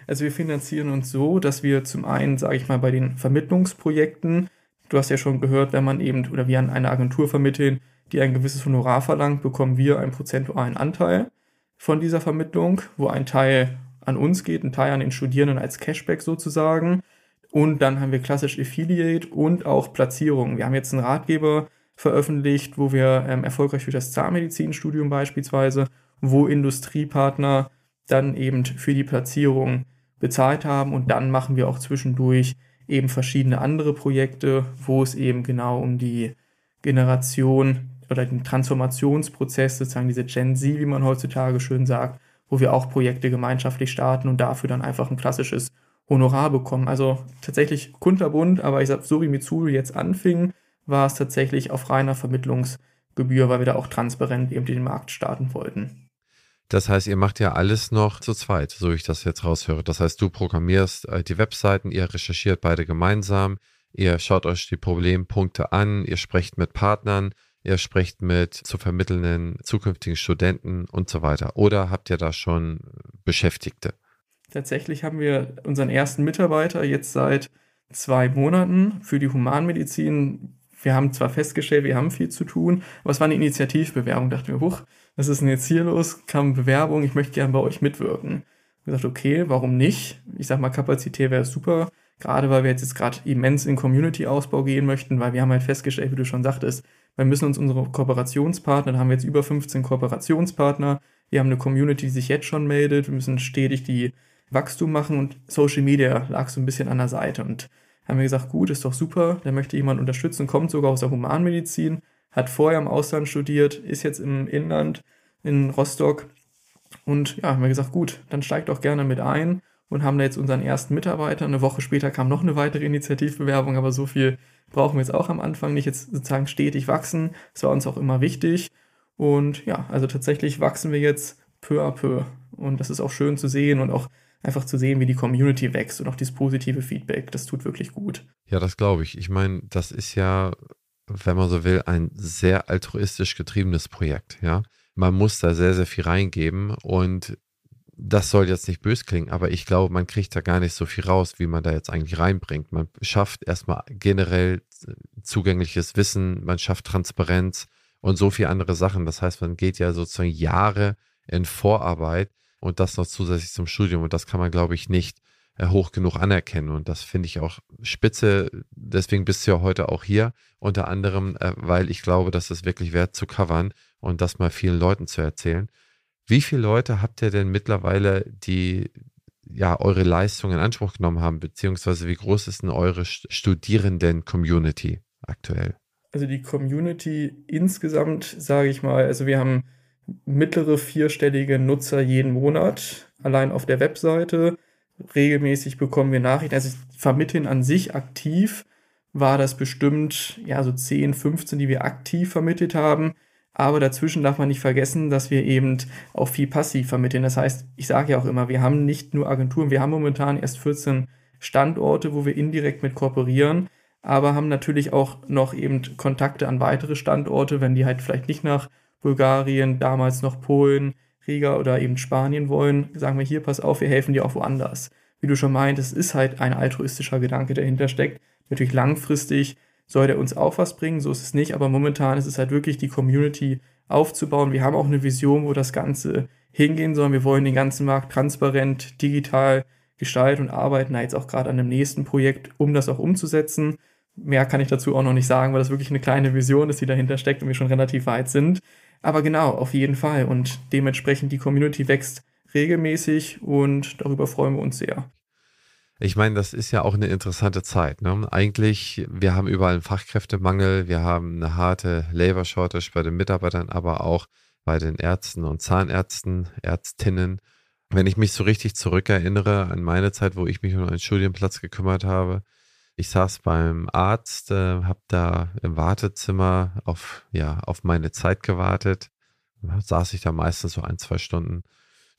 Also wir finanzieren uns so, dass wir zum einen, sage ich mal, bei den Vermittlungsprojekten, du hast ja schon gehört, wenn man eben oder wir an eine Agentur vermitteln, die ein gewisses Honorar verlangt, bekommen wir einen prozentualen Anteil von dieser Vermittlung, wo ein Teil an uns geht, ein Teil an den Studierenden als Cashback sozusagen. Und dann haben wir klassisch Affiliate und auch Platzierungen. Wir haben jetzt einen Ratgeber veröffentlicht, wo wir ähm, erfolgreich für das Zahnmedizinstudium beispielsweise, wo Industriepartner dann eben für die Platzierung bezahlt haben. Und dann machen wir auch zwischendurch eben verschiedene andere Projekte, wo es eben genau um die Generation oder den Transformationsprozess, sozusagen diese Gen Z, wie man heutzutage schön sagt, wo wir auch Projekte gemeinschaftlich starten und dafür dann einfach ein klassisches Honorar bekommen. Also tatsächlich kunterbunt, aber ich sag, so wie Mitsuru jetzt anfing, war es tatsächlich auf reiner Vermittlungsgebühr, weil wir da auch transparent eben den Markt starten wollten. Das heißt, ihr macht ja alles noch zu zweit, so wie ich das jetzt raushöre. Das heißt, du programmierst äh, die Webseiten, ihr recherchiert beide gemeinsam, ihr schaut euch die Problempunkte an, ihr sprecht mit Partnern ihr sprecht mit zu vermittelnden zukünftigen Studenten und so weiter? Oder habt ihr da schon Beschäftigte? Tatsächlich haben wir unseren ersten Mitarbeiter jetzt seit zwei Monaten für die Humanmedizin. Wir haben zwar festgestellt, wir haben viel zu tun, aber es war eine Initiativbewerbung. Dachten wir, huch, was ist denn jetzt hier los? Kam Bewerbung, ich möchte gerne bei euch mitwirken. Ich gesagt, okay, warum nicht? Ich sag mal, Kapazität wäre super, gerade weil wir jetzt, jetzt gerade immens in Community-Ausbau gehen möchten, weil wir haben halt festgestellt, wie du schon sagtest, wir müssen uns unsere Kooperationspartner, da haben wir jetzt über 15 Kooperationspartner, wir haben eine Community, die sich jetzt schon meldet, wir müssen stetig die Wachstum machen und Social Media lag so ein bisschen an der Seite und haben wir gesagt, gut, ist doch super, da möchte jemand unterstützen, kommt sogar aus der Humanmedizin, hat vorher im Ausland studiert, ist jetzt im Inland in Rostock und ja, haben wir gesagt, gut, dann steigt doch gerne mit ein und haben da jetzt unseren ersten Mitarbeiter. Eine Woche später kam noch eine weitere Initiativbewerbung, aber so viel brauchen wir jetzt auch am Anfang nicht jetzt sozusagen stetig wachsen. Das war uns auch immer wichtig. Und ja, also tatsächlich wachsen wir jetzt peu à peu. Und das ist auch schön zu sehen und auch einfach zu sehen, wie die Community wächst und auch dieses positive Feedback. Das tut wirklich gut. Ja, das glaube ich. Ich meine, das ist ja, wenn man so will, ein sehr altruistisch getriebenes Projekt. Ja, man muss da sehr, sehr viel reingeben und das soll jetzt nicht bös klingen, aber ich glaube, man kriegt da gar nicht so viel raus, wie man da jetzt eigentlich reinbringt. Man schafft erstmal generell zugängliches Wissen, man schafft Transparenz und so viele andere Sachen. Das heißt, man geht ja sozusagen Jahre in Vorarbeit und das noch zusätzlich zum Studium und das kann man, glaube ich, nicht hoch genug anerkennen und das finde ich auch spitze. Deswegen bist du ja heute auch hier, unter anderem, äh, weil ich glaube, dass es wirklich wert zu covern und das mal vielen Leuten zu erzählen. Wie viele Leute habt ihr denn mittlerweile, die ja eure Leistung in Anspruch genommen haben, beziehungsweise wie groß ist denn eure Studierenden-Community aktuell? Also die Community insgesamt, sage ich mal, also wir haben mittlere vierstellige Nutzer jeden Monat, allein auf der Webseite. Regelmäßig bekommen wir Nachrichten. Also vermitteln an sich aktiv war das bestimmt ja so 10, 15, die wir aktiv vermittelt haben. Aber dazwischen darf man nicht vergessen, dass wir eben auch viel passiv vermitteln. Das heißt, ich sage ja auch immer, wir haben nicht nur Agenturen, wir haben momentan erst 14 Standorte, wo wir indirekt mit kooperieren, aber haben natürlich auch noch eben Kontakte an weitere Standorte, wenn die halt vielleicht nicht nach Bulgarien, damals noch Polen, Riga oder eben Spanien wollen, sagen wir hier, pass auf, wir helfen dir auch woanders. Wie du schon meintest, ist halt ein altruistischer Gedanke dahinter steckt. Natürlich langfristig soll der uns auch was bringen, so ist es nicht, aber momentan ist es halt wirklich die Community aufzubauen. Wir haben auch eine Vision, wo das Ganze hingehen soll. Wir wollen den ganzen Markt transparent, digital gestalten und arbeiten da jetzt auch gerade an dem nächsten Projekt, um das auch umzusetzen. Mehr kann ich dazu auch noch nicht sagen, weil das wirklich eine kleine Vision ist, die dahinter steckt und wir schon relativ weit sind. Aber genau, auf jeden Fall. Und dementsprechend die Community wächst regelmäßig und darüber freuen wir uns sehr. Ich meine, das ist ja auch eine interessante Zeit. Ne? Eigentlich, wir haben überall einen Fachkräftemangel, wir haben eine harte Labor Shortage bei den Mitarbeitern, aber auch bei den Ärzten und Zahnärzten, Ärztinnen. Wenn ich mich so richtig zurückerinnere an meine Zeit, wo ich mich um einen Studienplatz gekümmert habe, ich saß beim Arzt, äh, habe da im Wartezimmer auf, ja, auf meine Zeit gewartet. Da saß ich da meistens so ein, zwei Stunden.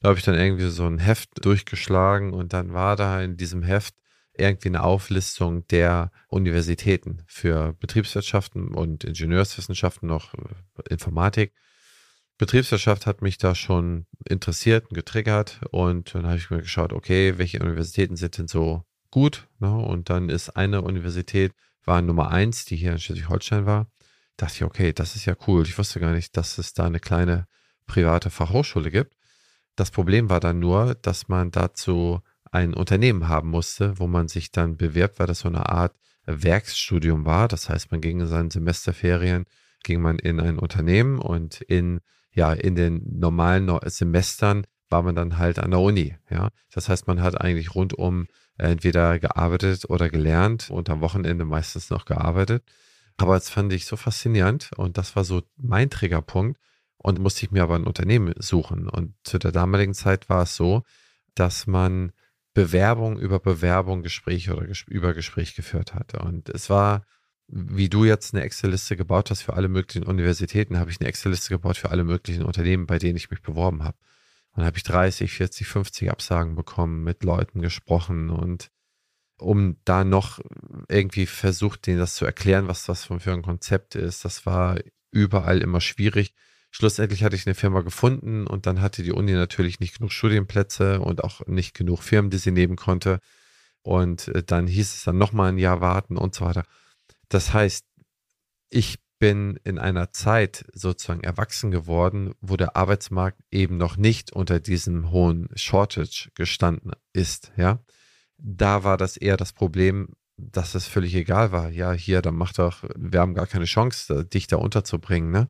Da habe ich dann irgendwie so ein Heft durchgeschlagen und dann war da in diesem Heft irgendwie eine Auflistung der Universitäten für Betriebswirtschaften und Ingenieurswissenschaften, noch äh, Informatik. Betriebswirtschaft hat mich da schon interessiert und getriggert und dann habe ich mir geschaut, okay, welche Universitäten sind denn so gut. Ne? Und dann ist eine Universität, war Nummer eins, die hier in Schleswig-Holstein war. Da dachte ich, okay, das ist ja cool. Ich wusste gar nicht, dass es da eine kleine private Fachhochschule gibt. Das Problem war dann nur, dass man dazu ein Unternehmen haben musste, wo man sich dann bewirbt, weil das so eine Art Werksstudium war. Das heißt, man ging in seinen Semesterferien, ging man in ein Unternehmen und in, ja, in den normalen Semestern war man dann halt an der Uni. Ja, das heißt, man hat eigentlich rund um entweder gearbeitet oder gelernt und am Wochenende meistens noch gearbeitet. Aber das fand ich so faszinierend und das war so mein Triggerpunkt und musste ich mir aber ein Unternehmen suchen. Und zu der damaligen Zeit war es so, dass man Bewerbung über Bewerbung, Gespräch oder ges über Gespräch geführt hatte. Und es war, wie du jetzt eine Excel-Liste gebaut hast für alle möglichen Universitäten, habe ich eine Excel-Liste gebaut für alle möglichen Unternehmen, bei denen ich mich beworben habe. Dann habe ich 30, 40, 50 Absagen bekommen, mit Leuten gesprochen und um da noch irgendwie versucht, denen das zu erklären, was das für ein Konzept ist. Das war überall immer schwierig. Schlussendlich hatte ich eine Firma gefunden und dann hatte die Uni natürlich nicht genug Studienplätze und auch nicht genug Firmen, die sie nehmen konnte. Und äh, dann hieß es dann nochmal ein Jahr warten und so weiter. Das heißt, ich bin in einer Zeit sozusagen erwachsen geworden, wo der Arbeitsmarkt eben noch nicht unter diesem hohen Shortage gestanden ist, ja. Da war das eher das Problem, dass es völlig egal war. Ja, hier, dann mach doch, wir haben gar keine Chance, dich da unterzubringen, ne?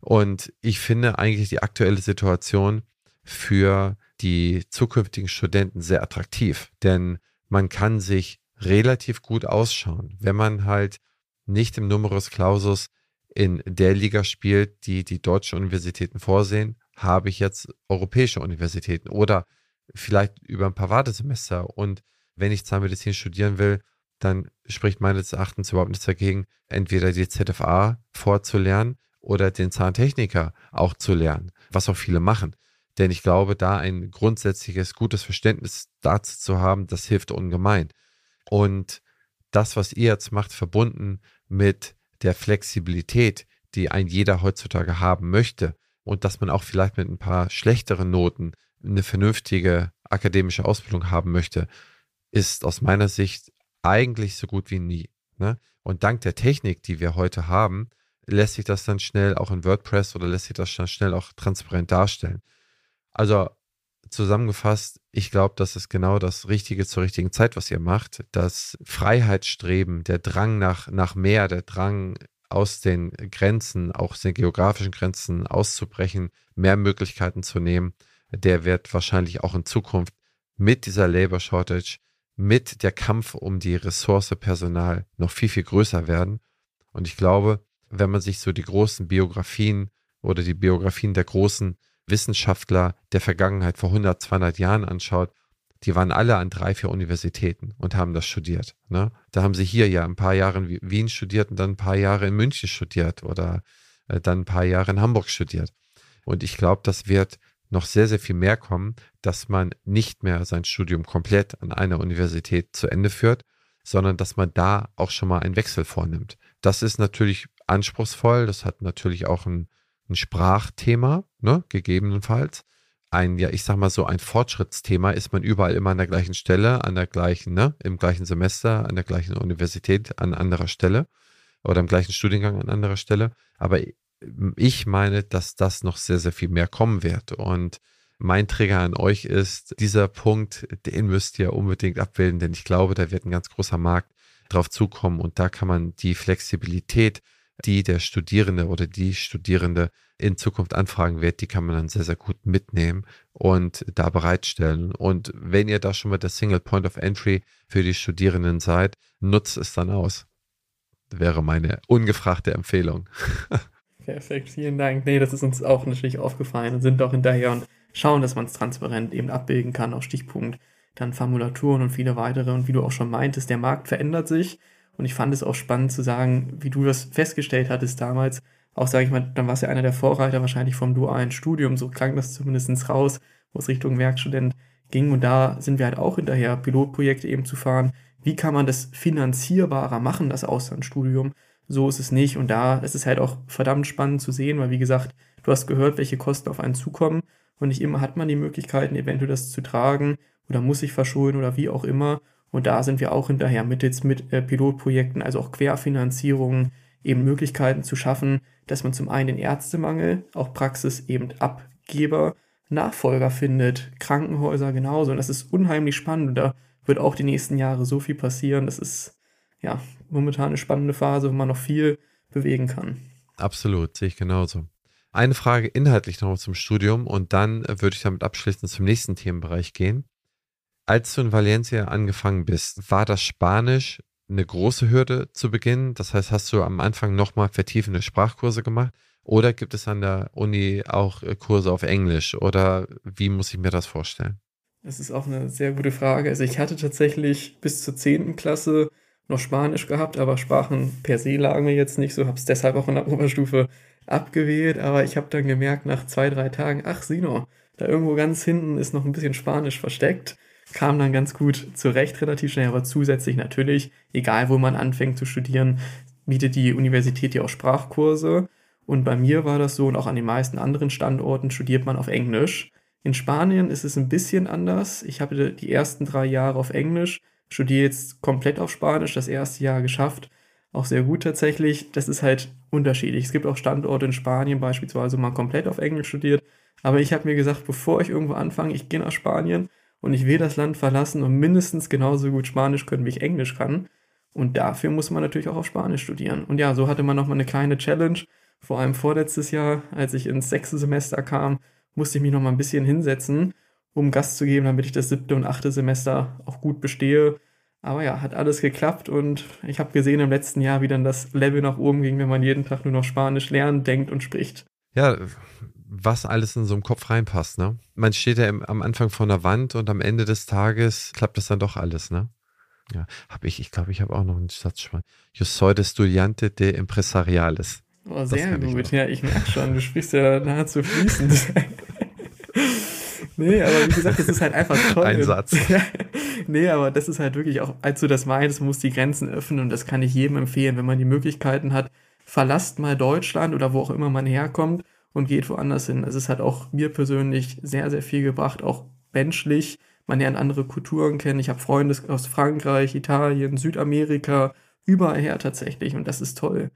Und ich finde eigentlich die aktuelle Situation für die zukünftigen Studenten sehr attraktiv, denn man kann sich relativ gut ausschauen, wenn man halt nicht im Numerus Clausus in der Liga spielt, die die deutschen Universitäten vorsehen, habe ich jetzt europäische Universitäten oder vielleicht über ein paar Wartesemester. Und wenn ich Zahnmedizin studieren will, dann spricht meines Erachtens überhaupt nichts dagegen, entweder die ZFA vorzulernen oder den Zahntechniker auch zu lernen, was auch viele machen. Denn ich glaube, da ein grundsätzliches gutes Verständnis dazu zu haben, das hilft ungemein. Und das, was ihr jetzt macht, verbunden mit der Flexibilität, die ein jeder heutzutage haben möchte und dass man auch vielleicht mit ein paar schlechteren Noten eine vernünftige akademische Ausbildung haben möchte, ist aus meiner Sicht eigentlich so gut wie nie. Ne? Und dank der Technik, die wir heute haben, lässt sich das dann schnell auch in WordPress oder lässt sich das dann schnell auch transparent darstellen. Also zusammengefasst, ich glaube, das ist genau das Richtige zur richtigen Zeit, was ihr macht. Das Freiheitsstreben, der Drang nach, nach mehr, der Drang aus den Grenzen, auch aus den geografischen Grenzen auszubrechen, mehr Möglichkeiten zu nehmen, der wird wahrscheinlich auch in Zukunft mit dieser Labor Shortage, mit der Kampf um die Ressource Personal noch viel, viel größer werden. Und ich glaube, wenn man sich so die großen Biografien oder die Biografien der großen Wissenschaftler der Vergangenheit vor 100, 200 Jahren anschaut, die waren alle an drei, vier Universitäten und haben das studiert. Ne? Da haben sie hier ja ein paar Jahre in Wien studiert und dann ein paar Jahre in München studiert oder äh, dann ein paar Jahre in Hamburg studiert. Und ich glaube, das wird noch sehr, sehr viel mehr kommen, dass man nicht mehr sein Studium komplett an einer Universität zu Ende führt, sondern dass man da auch schon mal einen Wechsel vornimmt. Das ist natürlich anspruchsvoll, das hat natürlich auch ein, ein Sprachthema, ne, gegebenenfalls ein, ja, ich sag mal so, ein Fortschrittsthema ist man überall immer an der gleichen Stelle, an der gleichen, ne, im gleichen Semester, an der gleichen Universität, an anderer Stelle oder im gleichen Studiengang an anderer Stelle. Aber ich meine, dass das noch sehr, sehr viel mehr kommen wird. Und mein Trigger an euch ist, dieser Punkt, den müsst ihr unbedingt abbilden, denn ich glaube, da wird ein ganz großer Markt drauf zukommen und da kann man die Flexibilität, die der Studierende oder die Studierende in Zukunft anfragen wird, die kann man dann sehr, sehr gut mitnehmen und da bereitstellen. Und wenn ihr da schon mal der Single Point of Entry für die Studierenden seid, nutzt es dann aus. Wäre meine ungefragte Empfehlung. Perfekt, vielen Dank. Nee, das ist uns auch natürlich aufgefallen und sind auch hinterher und schauen, dass man es transparent eben abbilden kann, auch Stichpunkt, dann Formulaturen und viele weitere. Und wie du auch schon meintest, der Markt verändert sich. Und ich fand es auch spannend zu sagen, wie du das festgestellt hattest damals, auch sage ich mal, dann warst du ja einer der Vorreiter wahrscheinlich vom dualen Studium, so klang das zumindest raus, wo es Richtung Werkstudent ging. Und da sind wir halt auch hinterher, Pilotprojekte eben zu fahren. Wie kann man das finanzierbarer machen, das Auslandsstudium? So ist es nicht. Und da ist es halt auch verdammt spannend zu sehen, weil wie gesagt, du hast gehört, welche Kosten auf einen zukommen. Und nicht immer hat man die Möglichkeiten, eventuell das zu tragen oder muss sich verschulden oder wie auch immer. Und da sind wir auch hinterher mit jetzt mit äh, Pilotprojekten, also auch Querfinanzierungen, eben Möglichkeiten zu schaffen, dass man zum einen den Ärztemangel, auch Praxis eben Abgeber, Nachfolger findet, Krankenhäuser genauso. Und das ist unheimlich spannend. Und da wird auch die nächsten Jahre so viel passieren. Das ist ja momentan eine spannende Phase, wo man noch viel bewegen kann. Absolut, sehe ich genauso. Eine Frage inhaltlich noch zum Studium und dann würde ich damit abschließend zum nächsten Themenbereich gehen. Als du in Valencia angefangen bist, war das Spanisch eine große Hürde zu Beginn? Das heißt, hast du am Anfang nochmal vertiefende Sprachkurse gemacht? Oder gibt es an der Uni auch äh, Kurse auf Englisch? Oder wie muss ich mir das vorstellen? Das ist auch eine sehr gute Frage. Also ich hatte tatsächlich bis zur 10. Klasse noch Spanisch gehabt, aber Sprachen per se lagen mir jetzt nicht so, habe es deshalb auch in der Oberstufe abgewählt, aber ich habe dann gemerkt nach zwei, drei Tagen, ach Sino, da irgendwo ganz hinten ist noch ein bisschen Spanisch versteckt kam dann ganz gut zurecht, relativ schnell, aber zusätzlich natürlich, egal wo man anfängt zu studieren, bietet die Universität ja auch Sprachkurse. Und bei mir war das so und auch an den meisten anderen Standorten studiert man auf Englisch. In Spanien ist es ein bisschen anders. Ich habe die ersten drei Jahre auf Englisch, studiere jetzt komplett auf Spanisch, das erste Jahr geschafft. Auch sehr gut tatsächlich. Das ist halt unterschiedlich. Es gibt auch Standorte in Spanien beispielsweise, wo man komplett auf Englisch studiert. Aber ich habe mir gesagt, bevor ich irgendwo anfange, ich gehe nach Spanien und ich will das Land verlassen und mindestens genauso gut Spanisch können, wie ich Englisch kann. Und dafür muss man natürlich auch auf Spanisch studieren. Und ja, so hatte man nochmal eine kleine Challenge. Vor allem vorletztes Jahr, als ich ins sechste Semester kam, musste ich mich nochmal ein bisschen hinsetzen, um Gast zu geben, damit ich das siebte und achte Semester auch gut bestehe. Aber ja, hat alles geklappt und ich habe gesehen im letzten Jahr, wie dann das Level nach oben ging, wenn man jeden Tag nur noch Spanisch lernt, denkt und spricht. Ja, was alles in so einem Kopf reinpasst, ne? Man steht ja im, am Anfang vor einer Wand und am Ende des Tages klappt das dann doch alles, ne? Ja, habe ich, ich glaube, ich habe auch noch einen Satz schon. Yo soy de estudiante de empresariales. Oh, sehr gut. Ich ja, ich merke schon, du sprichst ja nahezu fließend. nee, aber wie gesagt, das ist halt einfach toll. Ein Satz. nee, aber das ist halt wirklich auch, als du das meinst, muss die Grenzen öffnen und das kann ich jedem empfehlen, wenn man die Möglichkeiten hat. Verlasst mal Deutschland oder wo auch immer man herkommt und geht woanders hin. Also es hat auch mir persönlich sehr, sehr viel gebracht, auch menschlich. Man lernt andere Kulturen kennen. Ich habe Freunde aus Frankreich, Italien, Südamerika, überall her tatsächlich und das ist toll.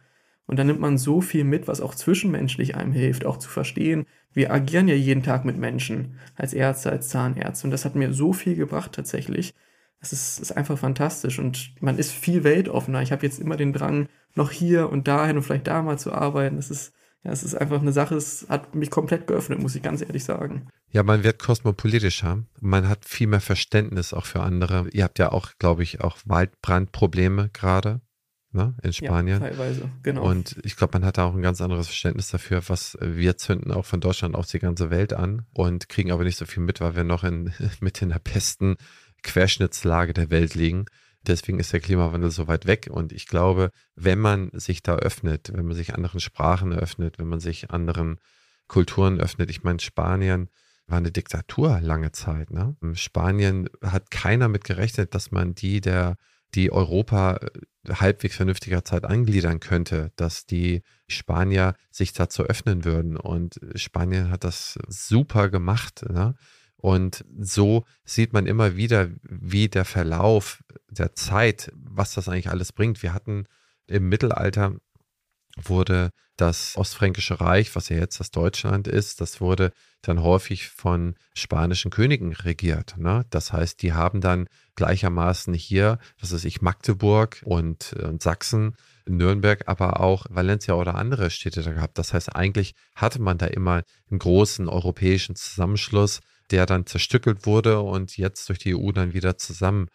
Und dann nimmt man so viel mit, was auch zwischenmenschlich einem hilft, auch zu verstehen. Wir agieren ja jeden Tag mit Menschen, als Ärzte, als Zahnärzte. Und das hat mir so viel gebracht tatsächlich. Das ist, ist einfach fantastisch und man ist viel weltoffener. Ich habe jetzt immer den Drang, noch hier und dahin und vielleicht da mal zu arbeiten. Das ist, ja, es ist einfach eine Sache, es hat mich komplett geöffnet, muss ich ganz ehrlich sagen. Ja, man wird kosmopolitischer. Man hat viel mehr Verständnis auch für andere. Ihr habt ja auch, glaube ich, auch Waldbrandprobleme gerade ne, in Spanien. Ja, teilweise, genau. Und ich glaube, man hat da auch ein ganz anderes Verständnis dafür, was wir zünden auch von Deutschland auf die ganze Welt an und kriegen aber nicht so viel mit, weil wir noch in, mit in der besten Querschnittslage der Welt liegen. Deswegen ist der Klimawandel so weit weg. Und ich glaube, wenn man sich da öffnet, wenn man sich anderen Sprachen öffnet, wenn man sich anderen Kulturen öffnet, ich meine, Spanien war eine Diktatur lange Zeit. Ne? In Spanien hat keiner mit gerechnet, dass man die der die Europa äh, halbwegs vernünftiger Zeit angliedern könnte, dass die Spanier sich dazu öffnen würden. Und Spanien hat das super gemacht. Ne? Und so sieht man immer wieder, wie der Verlauf der Zeit, was das eigentlich alles bringt. Wir hatten im Mittelalter wurde das Ostfränkische Reich, was ja jetzt das Deutschland ist, das wurde dann häufig von spanischen Königen regiert. Ne? Das heißt, die haben dann gleichermaßen hier, das ist ich, Magdeburg und, und Sachsen, Nürnberg, aber auch Valencia oder andere Städte da gehabt. Das heißt, eigentlich hatte man da immer einen großen europäischen Zusammenschluss, der dann zerstückelt wurde und jetzt durch die EU dann wieder zusammen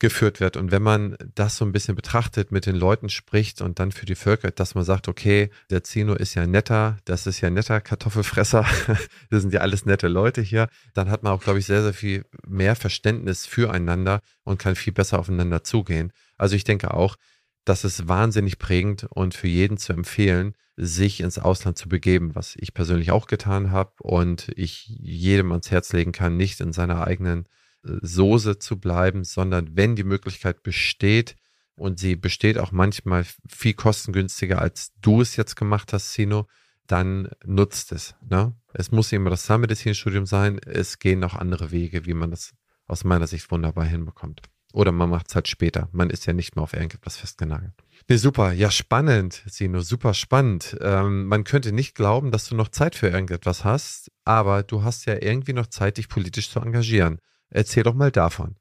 geführt wird. Und wenn man das so ein bisschen betrachtet, mit den Leuten spricht und dann für die Völker, dass man sagt, okay, der Zino ist ja netter, das ist ja netter Kartoffelfresser, das sind ja alles nette Leute hier, dann hat man auch, glaube ich, sehr, sehr viel mehr Verständnis füreinander und kann viel besser aufeinander zugehen. Also ich denke auch, das ist wahnsinnig prägend und für jeden zu empfehlen, sich ins Ausland zu begeben, was ich persönlich auch getan habe und ich jedem ans Herz legen kann, nicht in seiner eigenen Soße zu bleiben, sondern wenn die Möglichkeit besteht, und sie besteht auch manchmal viel kostengünstiger, als du es jetzt gemacht hast, Sino, dann nutzt es. Ne? Es muss immer das Zahnmedizinstudium sein. Es gehen noch andere Wege, wie man das aus meiner Sicht wunderbar hinbekommt. Oder man macht es halt später. Man ist ja nicht mehr auf irgendetwas festgenagelt. Nee, super. Ja, spannend, Sino. Super spannend. Ähm, man könnte nicht glauben, dass du noch Zeit für irgendetwas hast, aber du hast ja irgendwie noch Zeit, dich politisch zu engagieren. Erzähl doch mal davon.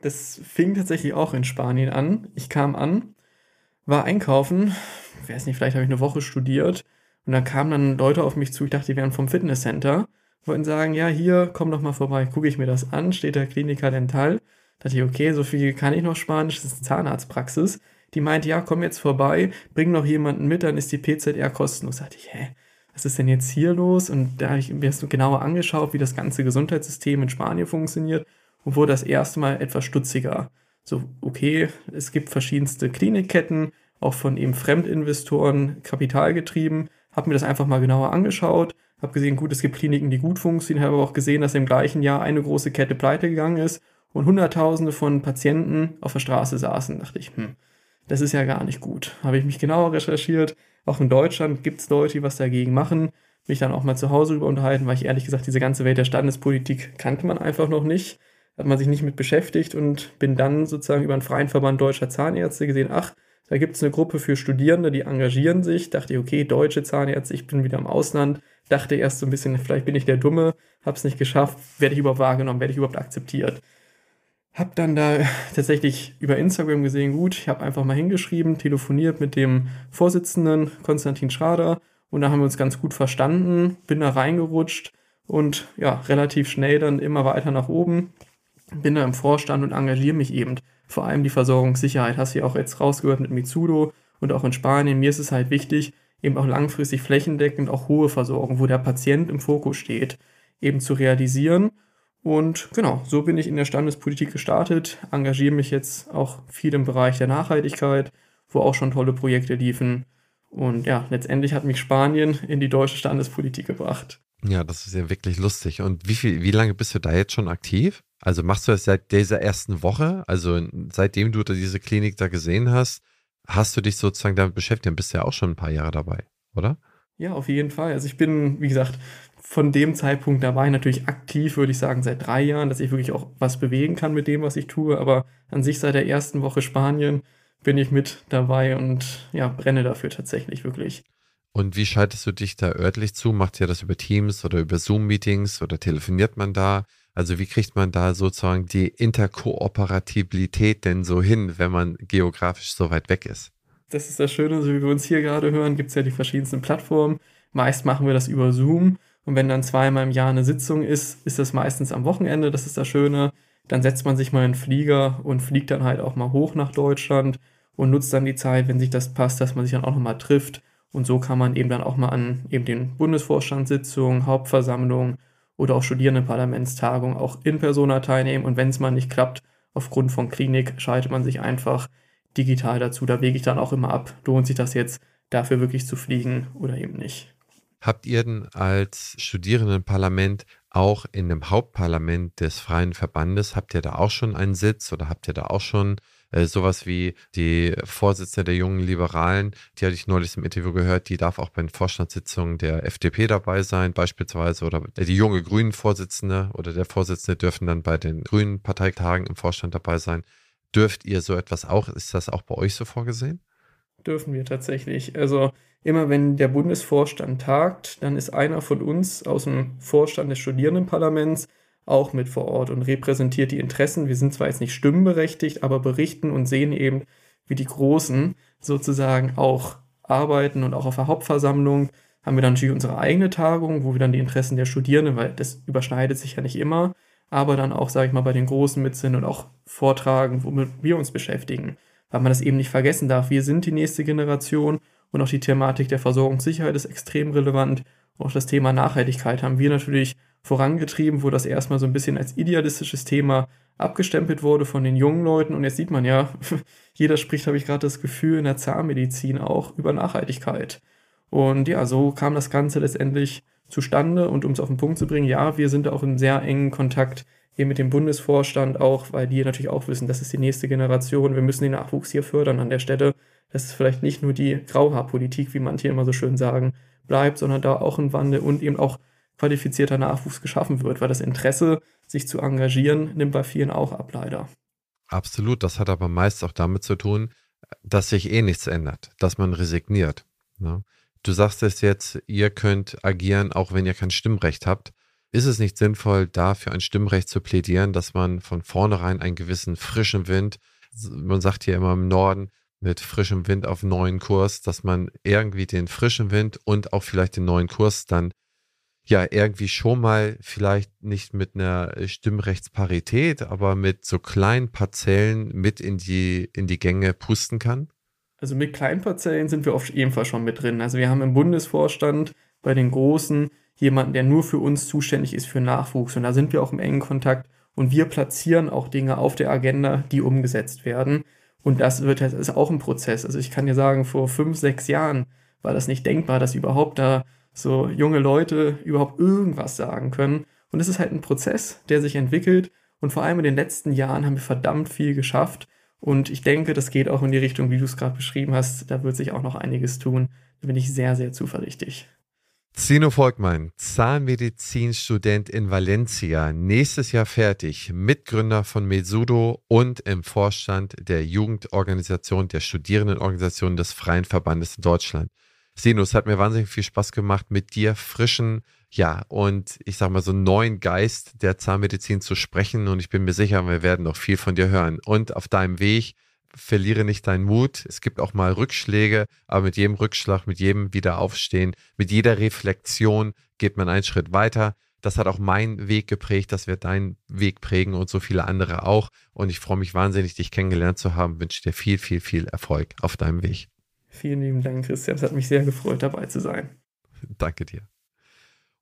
Das fing tatsächlich auch in Spanien an. Ich kam an, war einkaufen, ich weiß nicht, vielleicht habe ich eine Woche studiert und da kamen dann Leute auf mich zu, ich dachte, die wären vom Fitnesscenter, wollten sagen, ja, hier, komm doch mal vorbei, gucke ich mir das an, steht da Klinika Dental. Da dachte ich, okay, so viel kann ich noch Spanisch, das ist Zahnarztpraxis. Die meinte, ja, komm jetzt vorbei, bring noch jemanden mit, dann ist die PZR kostenlos. Da dachte ich, hä, was ist denn jetzt hier los? Und da habe ich mir das genauer angeschaut, wie das ganze Gesundheitssystem in Spanien funktioniert und wurde das erste Mal etwas stutziger. So, okay, es gibt verschiedenste Klinikketten, auch von eben Fremdinvestoren kapitalgetrieben. Habe mir das einfach mal genauer angeschaut, habe gesehen, gut, es gibt Kliniken, die gut funktionieren, habe aber auch gesehen, dass im gleichen Jahr eine große Kette pleite gegangen ist und Hunderttausende von Patienten auf der Straße saßen. Da dachte ich, hm, das ist ja gar nicht gut. Habe ich mich genauer recherchiert, auch in Deutschland gibt es Leute, die was dagegen machen. Mich dann auch mal zu Hause über unterhalten, weil ich ehrlich gesagt diese ganze Welt der Standespolitik kannte man einfach noch nicht. Hat man sich nicht mit beschäftigt und bin dann sozusagen über einen freien Verband deutscher Zahnärzte gesehen, ach, da gibt es eine Gruppe für Studierende, die engagieren sich. Dachte ich, okay, deutsche Zahnärzte, ich bin wieder im Ausland. Dachte erst so ein bisschen, vielleicht bin ich der Dumme, hab's nicht geschafft, werde ich überhaupt wahrgenommen, werde ich überhaupt akzeptiert. Hab dann da tatsächlich über Instagram gesehen, gut, ich habe einfach mal hingeschrieben, telefoniert mit dem Vorsitzenden Konstantin Schrader und da haben wir uns ganz gut verstanden, bin da reingerutscht und ja, relativ schnell dann immer weiter nach oben. Bin da im Vorstand und engagiere mich eben. Vor allem die Versorgungssicherheit, hast du ja auch jetzt rausgehört mit Mitsudo und auch in Spanien. Mir ist es halt wichtig, eben auch langfristig flächendeckend auch hohe Versorgung, wo der Patient im Fokus steht, eben zu realisieren und genau, so bin ich in der Standespolitik gestartet, engagiere mich jetzt auch viel im Bereich der Nachhaltigkeit, wo auch schon tolle Projekte liefen. Und ja, letztendlich hat mich Spanien in die deutsche Standespolitik gebracht. Ja, das ist ja wirklich lustig. Und wie viel, wie lange bist du da jetzt schon aktiv? Also machst du das seit dieser ersten Woche? Also seitdem du diese Klinik da gesehen hast, hast du dich sozusagen damit beschäftigt? Dann bist du ja auch schon ein paar Jahre dabei, oder? Ja, auf jeden Fall. Also ich bin, wie gesagt, von dem Zeitpunkt dabei natürlich aktiv, würde ich sagen, seit drei Jahren, dass ich wirklich auch was bewegen kann mit dem, was ich tue. Aber an sich seit der ersten Woche Spanien bin ich mit dabei und ja, brenne dafür tatsächlich wirklich. Und wie schaltest du dich da örtlich zu? Macht ihr das über Teams oder über Zoom-Meetings oder telefoniert man da? Also wie kriegt man da sozusagen die Interkooperabilität denn so hin, wenn man geografisch so weit weg ist? Das ist das Schöne, so wie wir uns hier gerade hören, gibt es ja die verschiedensten Plattformen. Meist machen wir das über Zoom. Und wenn dann zweimal im Jahr eine Sitzung ist, ist das meistens am Wochenende. Das ist das Schöne. Dann setzt man sich mal in den Flieger und fliegt dann halt auch mal hoch nach Deutschland und nutzt dann die Zeit, wenn sich das passt, dass man sich dann auch nochmal trifft. Und so kann man eben dann auch mal an eben den Bundesvorstandssitzungen, Hauptversammlungen oder auch Studierendenparlamentstagungen auch in Persona teilnehmen. Und wenn es mal nicht klappt, aufgrund von Klinik, schaltet man sich einfach digital dazu. Da wege ich dann auch immer ab, lohnt sich das jetzt dafür wirklich zu fliegen oder eben nicht. Habt ihr denn als Studierendenparlament auch in dem Hauptparlament des Freien Verbandes, habt ihr da auch schon einen Sitz oder habt ihr da auch schon äh, sowas wie die Vorsitzende der jungen Liberalen, die hatte ich neulich im Interview gehört, die darf auch bei den Vorstandssitzungen der FDP dabei sein, beispielsweise, oder die junge Grünen Vorsitzende oder der Vorsitzende dürfen dann bei den Grünen Parteitagen im Vorstand dabei sein. Dürft ihr so etwas auch? Ist das auch bei euch so vorgesehen? Dürfen wir tatsächlich. Also immer wenn der Bundesvorstand tagt, dann ist einer von uns aus dem Vorstand des Studierendenparlaments auch mit vor Ort und repräsentiert die Interessen. Wir sind zwar jetzt nicht stimmenberechtigt, aber berichten und sehen eben, wie die Großen sozusagen auch arbeiten und auch auf der Hauptversammlung haben wir dann natürlich unsere eigene Tagung, wo wir dann die Interessen der Studierenden, weil das überschneidet sich ja nicht immer, aber dann auch, sage ich mal, bei den Großen mit sind und auch vortragen, womit wir uns beschäftigen, weil man das eben nicht vergessen darf. Wir sind die nächste Generation und auch die Thematik der Versorgungssicherheit ist extrem relevant. Auch das Thema Nachhaltigkeit haben wir natürlich vorangetrieben, wo das erstmal so ein bisschen als idealistisches Thema abgestempelt wurde von den jungen Leuten. Und jetzt sieht man ja, jeder spricht, habe ich gerade das Gefühl, in der Zahnmedizin auch über Nachhaltigkeit. Und ja, so kam das Ganze letztendlich zustande. Und um es auf den Punkt zu bringen, ja, wir sind auch in sehr engen Kontakt hier mit dem Bundesvorstand auch, weil die natürlich auch wissen, das ist die nächste Generation. Wir müssen den Nachwuchs hier fördern an der Stelle. Das ist vielleicht nicht nur die Grauhaarpolitik, wie manche immer so schön sagen, bleibt, sondern da auch ein Wandel und eben auch qualifizierter Nachwuchs geschaffen wird, weil das Interesse, sich zu engagieren, nimmt bei vielen auch ab, leider. Absolut, das hat aber meist auch damit zu tun, dass sich eh nichts ändert, dass man resigniert. Ne? Du sagst es jetzt, ihr könnt agieren, auch wenn ihr kein Stimmrecht habt. Ist es nicht sinnvoll, da für ein Stimmrecht zu plädieren, dass man von vornherein einen gewissen frischen Wind, man sagt hier immer im Norden, mit frischem Wind auf neuen Kurs, dass man irgendwie den frischen Wind und auch vielleicht den neuen Kurs dann ja irgendwie schon mal vielleicht nicht mit einer Stimmrechtsparität, aber mit so kleinen Parzellen mit in die, in die Gänge pusten kann? Also mit kleinen Parzellen sind wir auf jeden Fall schon mit drin. Also wir haben im Bundesvorstand bei den Großen jemanden, der nur für uns zuständig ist für Nachwuchs. Und da sind wir auch im engen Kontakt und wir platzieren auch Dinge auf der Agenda, die umgesetzt werden. Und das wird das ist auch ein Prozess. Also ich kann dir sagen, vor fünf, sechs Jahren war das nicht denkbar, dass überhaupt da so junge Leute überhaupt irgendwas sagen können. Und es ist halt ein Prozess, der sich entwickelt. Und vor allem in den letzten Jahren haben wir verdammt viel geschafft. Und ich denke, das geht auch in die Richtung, wie du es gerade beschrieben hast. Da wird sich auch noch einiges tun. Da bin ich sehr, sehr zuversichtlich. Zino Volkmann, Zahnmedizinstudent in Valencia, nächstes Jahr fertig, Mitgründer von Mesudo und im Vorstand der Jugendorganisation der Studierendenorganisation des Freien Verbandes in Deutschland. Sino, es hat mir wahnsinnig viel Spaß gemacht, mit dir frischen, ja, und ich sag mal so neuen Geist der Zahnmedizin zu sprechen. Und ich bin mir sicher, wir werden noch viel von dir hören. Und auf deinem Weg, verliere nicht deinen Mut. Es gibt auch mal Rückschläge, aber mit jedem Rückschlag, mit jedem Wiederaufstehen, mit jeder Reflexion geht man einen Schritt weiter. Das hat auch meinen Weg geprägt, das wird deinen Weg prägen und so viele andere auch. Und ich freue mich wahnsinnig, dich kennengelernt zu haben. Wünsche dir viel, viel, viel Erfolg auf deinem Weg. Vielen lieben Dank, Christian. Es hat mich sehr gefreut, dabei zu sein. Danke dir.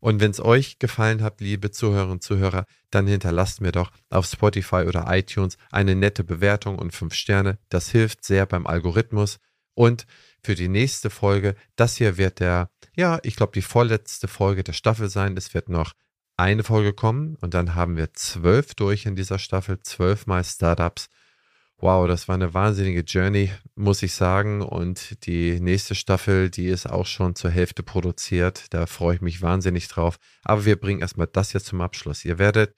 Und wenn es euch gefallen hat, liebe Zuhörerinnen und Zuhörer, dann hinterlasst mir doch auf Spotify oder iTunes eine nette Bewertung und fünf Sterne. Das hilft sehr beim Algorithmus. Und für die nächste Folge, das hier wird der, ja, ich glaube, die vorletzte Folge der Staffel sein. Es wird noch eine Folge kommen und dann haben wir zwölf durch in dieser Staffel, zwölfmal Startups. Wow, das war eine wahnsinnige Journey, muss ich sagen. Und die nächste Staffel, die ist auch schon zur Hälfte produziert. Da freue ich mich wahnsinnig drauf. Aber wir bringen erstmal das jetzt zum Abschluss. Ihr werdet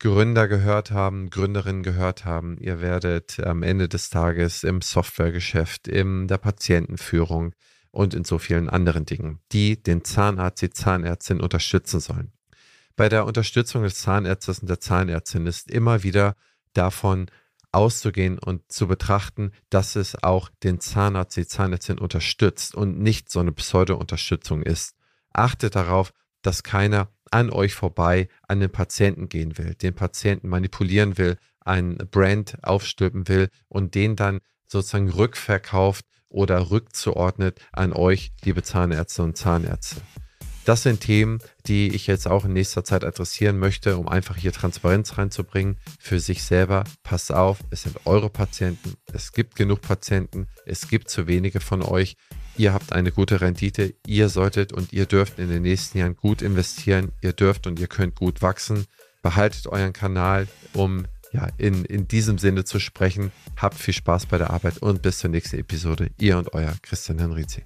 Gründer gehört haben, Gründerinnen gehört haben. Ihr werdet am Ende des Tages im Softwaregeschäft, in der Patientenführung und in so vielen anderen Dingen, die den Zahnarzt, die Zahnärztin unterstützen sollen. Bei der Unterstützung des Zahnarztes und der Zahnärztin ist immer wieder davon auszugehen und zu betrachten, dass es auch den Zahnarzt, die Zahnärztin unterstützt und nicht so eine Pseudo-Unterstützung ist. Achtet darauf, dass keiner an euch vorbei an den Patienten gehen will, den Patienten manipulieren will, ein Brand aufstülpen will und den dann sozusagen rückverkauft oder rückzuordnet an euch, liebe Zahnärzte und Zahnärzte. Das sind Themen, die ich jetzt auch in nächster Zeit adressieren möchte, um einfach hier Transparenz reinzubringen für sich selber. Passt auf, es sind eure Patienten, es gibt genug Patienten, es gibt zu wenige von euch. Ihr habt eine gute Rendite, ihr solltet und ihr dürft in den nächsten Jahren gut investieren, ihr dürft und ihr könnt gut wachsen. Behaltet euren Kanal, um ja, in, in diesem Sinne zu sprechen. Habt viel Spaß bei der Arbeit und bis zur nächsten Episode. Ihr und euer Christian Henrizi.